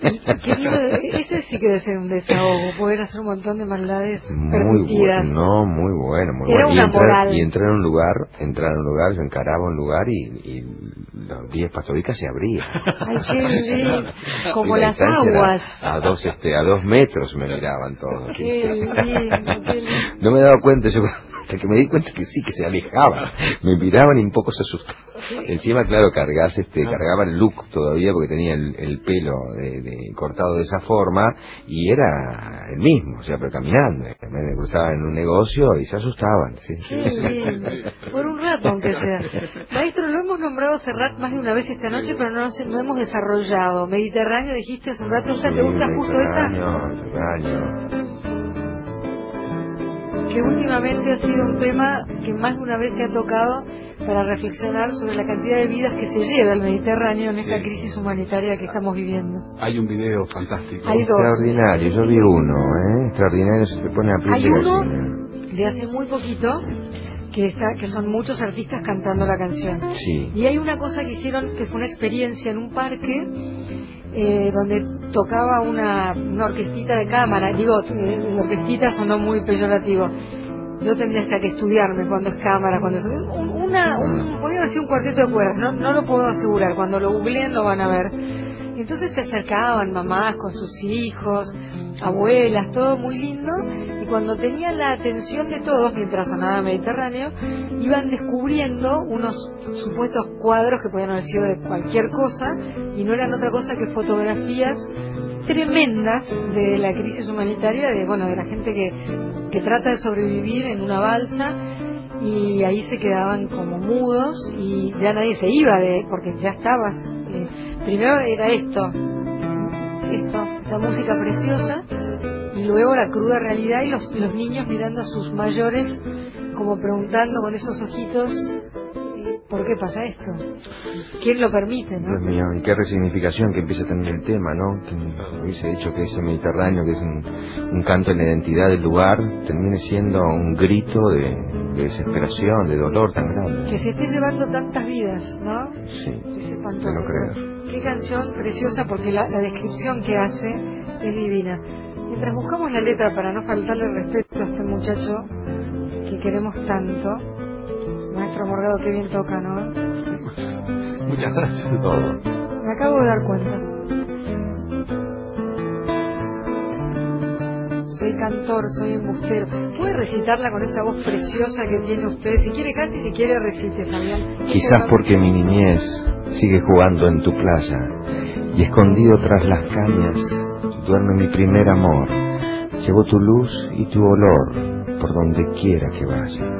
[LAUGHS] Qué lindo, ese sí que debe ser un desahogo, poder hacer un montón de maldades Muy permitidas. bueno, no, muy bueno, muy Era bueno. una y, entrar, moral. y entrar a un lugar, entrar a un lugar, yo encaraba un lugar y, y los 10 pastoricas se abrían. Ay, qué lindo. Como Sí, la las aguas. A dos, este, a dos metros me miraban todos. Qué lindo, qué lindo. [LAUGHS] No me daba cuenta, yo [LAUGHS] hasta que me di cuenta que sí, que se alejaban. Me miraban y un poco se asustaban. [LAUGHS] Encima, claro, cargas, este, cargaba el look todavía porque tenía el, el pelo de, de- cortado de esa forma y era el mismo, o sea, pero caminando. Me cruzaba en un negocio y se asustaban. Sí. Por un rato, aunque sea. Maestro, lo hemos nombrado Serrat más de una vez esta noche, pero no, no hemos desarrollado. Mediterráneo, dijiste hace un rato, o sea, ¿te gusta Sí, justo esa? Mediterráneo, Mediterráneo. Que últimamente ha sido un tema que más de una vez se ha tocado para reflexionar sobre la cantidad de vidas que se lleva el Mediterráneo en esta Sí. crisis humanitaria que estamos viviendo. Hay un video fantástico. Hay dos. Extraordinario, yo vi uno, ¿eh? Extraordinario, se te pone a Hay de uno de hace muy poquito que está que son muchos artistas cantando la canción. Sí. Y hay una cosa que hicieron que fue una experiencia en un parque eh, donde tocaba una, una orquestita de cámara. Digo, eh, la orquestita sonó muy peyorativo. Yo tendría hasta que estudiarme cuando es cámara, cuando es un- una, un, haber sido un cuarteto de cuerdas, no, no lo puedo asegurar, cuando lo googleen lo van a ver. Entonces se acercaban mamás con sus hijos, abuelas, todo muy lindo, y cuando tenían la atención de todos, mientras sonaba Mediterráneo, iban descubriendo unos supuestos cuadros que podían haber sido de cualquier cosa, y no eran otra cosa que fotografías tremendas de la crisis humanitaria, de bueno, de la gente que, que trata de sobrevivir en una balsa y ahí se quedaban como mudos y ya nadie se iba de porque ya estabas eh, primero era esto esto la música preciosa y luego la cruda realidad y los, los niños mirando a sus mayores como preguntando con esos ojitos ¿por qué pasa esto? ¿quién lo permite? Dios ¿no? mío, y qué resignificación que empieza a tener el tema, ¿no? Que hubiese dicho que ese Mediterráneo, que es un, un canto en la identidad del lugar, termine siendo un grito de, de desesperación, de dolor tan grande. que se esté llevando tantas vidas ¿no? Sí, es espantoso lo creo. Qué canción preciosa porque la, la descripción que hace es divina. Mientras buscamos la letra para no faltarle respeto a este muchacho que queremos tanto, maestro Morgado, qué bien toca, ¿no? Muchas gracias. Todo. Me acabo de dar cuenta. Soy cantor, soy embustero. ¿Puede recitarla con esa voz preciosa que tiene usted? Si quiere cante y si quiere recite, Fabián. Quizás porque mi niñez sigue jugando en tu playa y escondido tras las cañas duerme mi primer amor. Llevo tu luz y tu olor por donde quiera que vaya.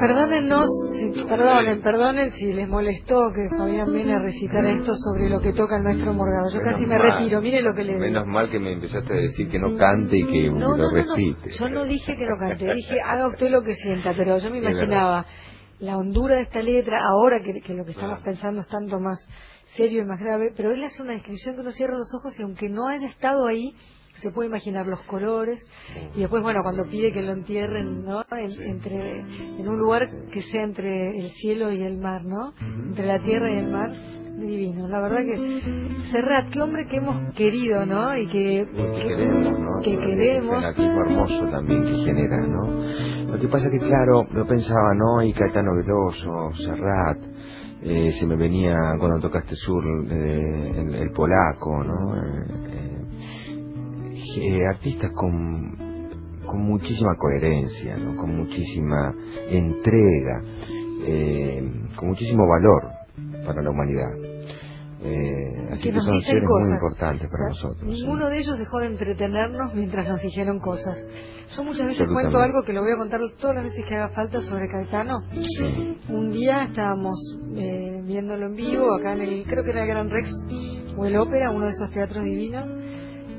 Perdónennos, perdonen, perdonen si les molestó que Fabián viene a recitar esto sobre lo que toca el maestro Morgado. Yo Menos casi me mal. retiro, mire lo que le digo. Menos mal que me empezaste a decir que no cante y que No, lo no, no, no. recite. Yo no dije que no cante, dije haga usted lo que sienta, pero yo me imaginaba la hondura de esta letra, ahora que, que lo que estamos Claro. pensando es tanto más serio y más grave, pero él hace una descripción que uno cierra los ojos y aunque no haya estado ahí, se puede imaginar los colores y después, bueno, cuando pide que lo entierren, ¿no? En, entre, en un lugar que sea entre el cielo y el mar, ¿no? Entre la tierra y el mar. Divino, la verdad que Serrat, qué hombre que hemos querido, ¿no? Y que, que queremos, ¿no? que queremos. hermoso también que genera, ¿no? Lo que pasa que, claro, lo pensaba, ¿no? Y Caetano Veloso, Serrat, eh, se me venía cuando tocaste Sur, eh, el, el polaco, ¿no? Eh, eh, artistas con, con muchísima coherencia, ¿no? Con muchísima entrega, eh, con muchísimo valor para la humanidad. Eh, así que que nos son dicen seres cosas. muy importantes para O sea, nosotros. sí. Ninguno de ellos dejó de entretenernos mientras nos dijeron cosas. Yo muchas veces cuento algo que lo voy a contar todas las veces que haga falta sobre Caetano. Sí. Un día estábamos eh, viéndolo en vivo, acá en el, creo que era el Gran Rex o el Ópera, uno de esos teatros divinos,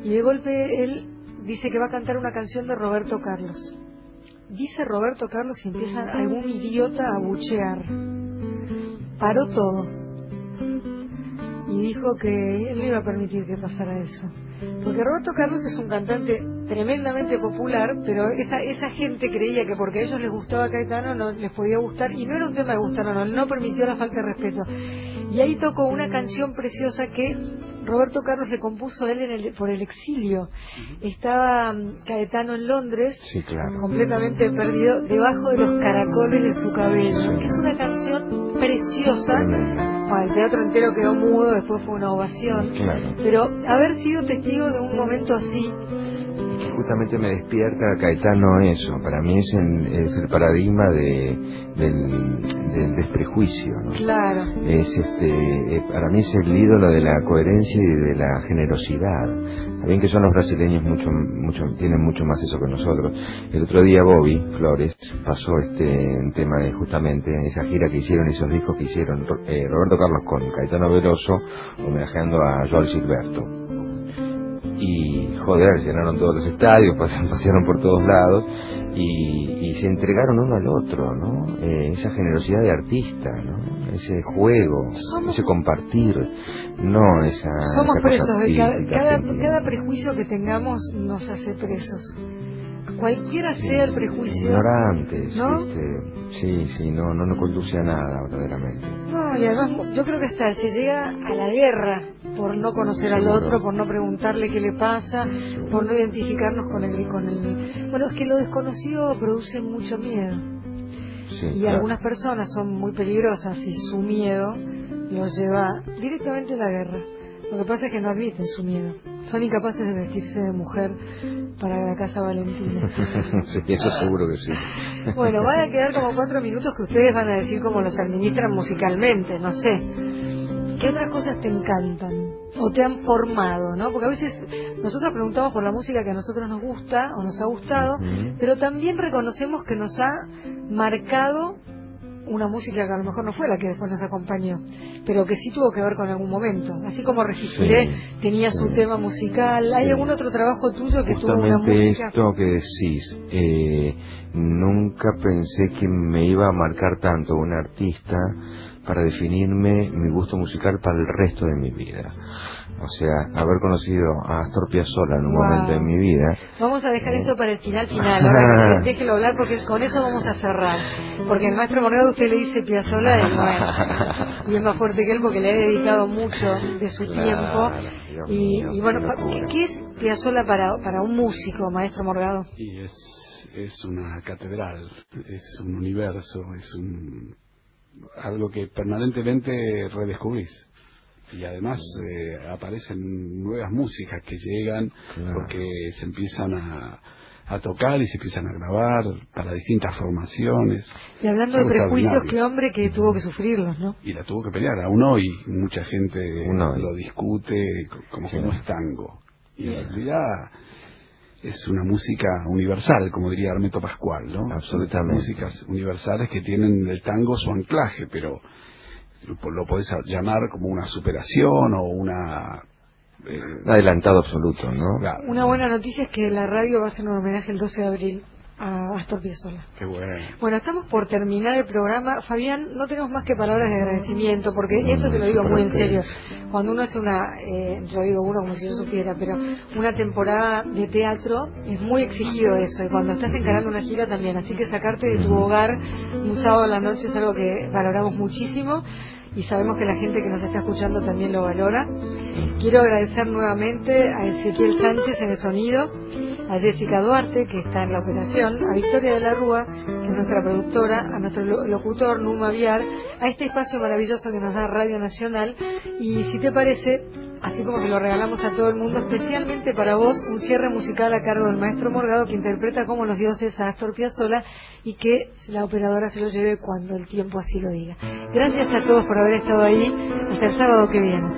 y de golpe él dice que va a cantar una canción de Roberto Carlos. Dice Roberto Carlos y empieza algún idiota a buchear. Paró todo y dijo que él no iba a permitir que pasara eso. Porque Roberto Carlos es un cantante tremendamente popular, pero esa, esa gente creía que porque a ellos les gustaba Caetano no les podía gustar, y no era un tema de gustar no, no permitió la falta de respeto. Y ahí tocó una canción preciosa que Roberto Carlos le compuso a él en el- por el exilio. Estaba mm, Caetano en Londres, Sí, claro. completamente perdido, debajo de los caracoles de su cabello. Es una canción preciosa. Bueno, el teatro entero quedó mudo, después fue una ovación. Claro. Pero haber sido testigo de un momento así, Justamente me despierta Caetano eso. Para mí es el, es el paradigma de, del, del desprejuicio. ¿no? claro. es este eh, para mí es el ídolo de la coherencia y de la generosidad bien que son los brasileños mucho mucho tienen mucho más eso que nosotros el otro día Bobby Flores pasó este tema de justamente esa gira que hicieron esos discos que hicieron eh, Roberto Carlos con Caetano Veloso homenajeando a Joel Gilberto y joder, llenaron todos los estadios, [LAUGHS] pas- pasearon por todos lados y, y se entregaron uno al otro, ¿no? Eh, esa generosidad de artista, ¿no? Ese juego, ese compartir, no esa, Somos esa cosa presos de cada, cada, cada prejuicio que tengamos nos hace presos. Cualquiera sea el prejuicio. Ignorantes, ¿no? Sí, sí, no, no nos conduce a nada verdaderamente. No, y además yo creo que hasta se llega a la guerra por no conocer al otro, por no preguntarle qué le pasa, por no identificarnos con el, con el... Bueno, es que lo desconocido produce mucho miedo. Sí, y claro. algunas personas son muy peligrosas y su miedo los lleva directamente a la guerra. Lo que pasa es que no admiten su miedo. Son incapaces de vestirse de mujer para la casa Valentina. [LAUGHS] sí, eso seguro que sí. Bueno, van a quedar como cuatro minutos que ustedes van a decir cómo los administran musicalmente, no sé. ¿Qué otras cosas te encantan? O te han formado, ¿no? Porque a veces nosotros preguntamos por la música que a nosotros nos gusta o nos ha gustado, pero también reconocemos que nos ha marcado una música que a lo mejor no fue la que después nos acompañó, pero que sí tuvo que ver con algún momento. Así como Resistiré Sí, tenía su sí. tema musical. ¿Hay Sí. algún otro trabajo tuyo que tuvo una Justamente música? esto que decís, eh, nunca pensé que me iba a marcar tanto un artista para definirme mi gusto musical para el resto de mi vida. O sea, haber conocido a Astor Piazzolla en un Wow. momento de mi vida, Vamos a dejar eso para el final final. Ahora que [LAUGHS] déjelo hablar porque con eso vamos a cerrar. Porque el maestro Morgado usted le dice Piazzolla y bueno, y es más fuerte que él porque le ha dedicado mucho de su Claro, tiempo. Dios Y, mío, y bueno, qué. ¿qué es Piazzolla para, para un músico, maestro Morgado? Y es, es una catedral, es un universo, es un algo que permanentemente redescubrís. Y además eh, aparecen nuevas músicas que llegan Claro. porque se empiezan a, a tocar y se empiezan a grabar para distintas formaciones. Y hablando de prejuicios, qué hombre que tuvo que sufrirlos, ¿no? Y la tuvo que pelear, aún hoy mucha gente hoy. lo discute co- como que no es tango. Y en realidad es una música universal, como diría Armeto Pascual, ¿no? Absolutamente. Músicas universales que tienen el tango su anclaje, pero lo podés llamar como una superación o una... eh, un adelantado absoluto, ¿no? claro, Una buena noticia es que la radio va a hacer un homenaje el 12 de abril a Astor Piazzolla. qué bueno. Bueno, estamos por terminar el programa. Fabián, no tenemos más que palabras de agradecimiento, porque esto te lo digo muy en serio. Cuando uno hace una, eh, yo digo uno como si yo supiera, pero una temporada de teatro es muy exigido eso, y cuando estás encarando una gira también. Así que sacarte de tu hogar un sábado a la noche es algo que valoramos muchísimo y sabemos que la gente que nos está escuchando también lo valora. Quiero agradecer nuevamente a Ezequiel Sánchez en el sonido, a Jessica Duarte, que está en la operación, a Victoria de la Rúa, que es nuestra productora, a nuestro lo- locutor Numa Viar, a este espacio maravilloso que nos da Radio Nacional. Y si te parece, así como se lo regalamos a todo el mundo, especialmente para vos, un cierre musical a cargo del maestro Morgado que interpreta como los dioses a Astor Piazzolla y que la operadora se lo lleve cuando el tiempo así lo diga. Gracias a todos por haber estado ahí. Hasta el sábado que viene.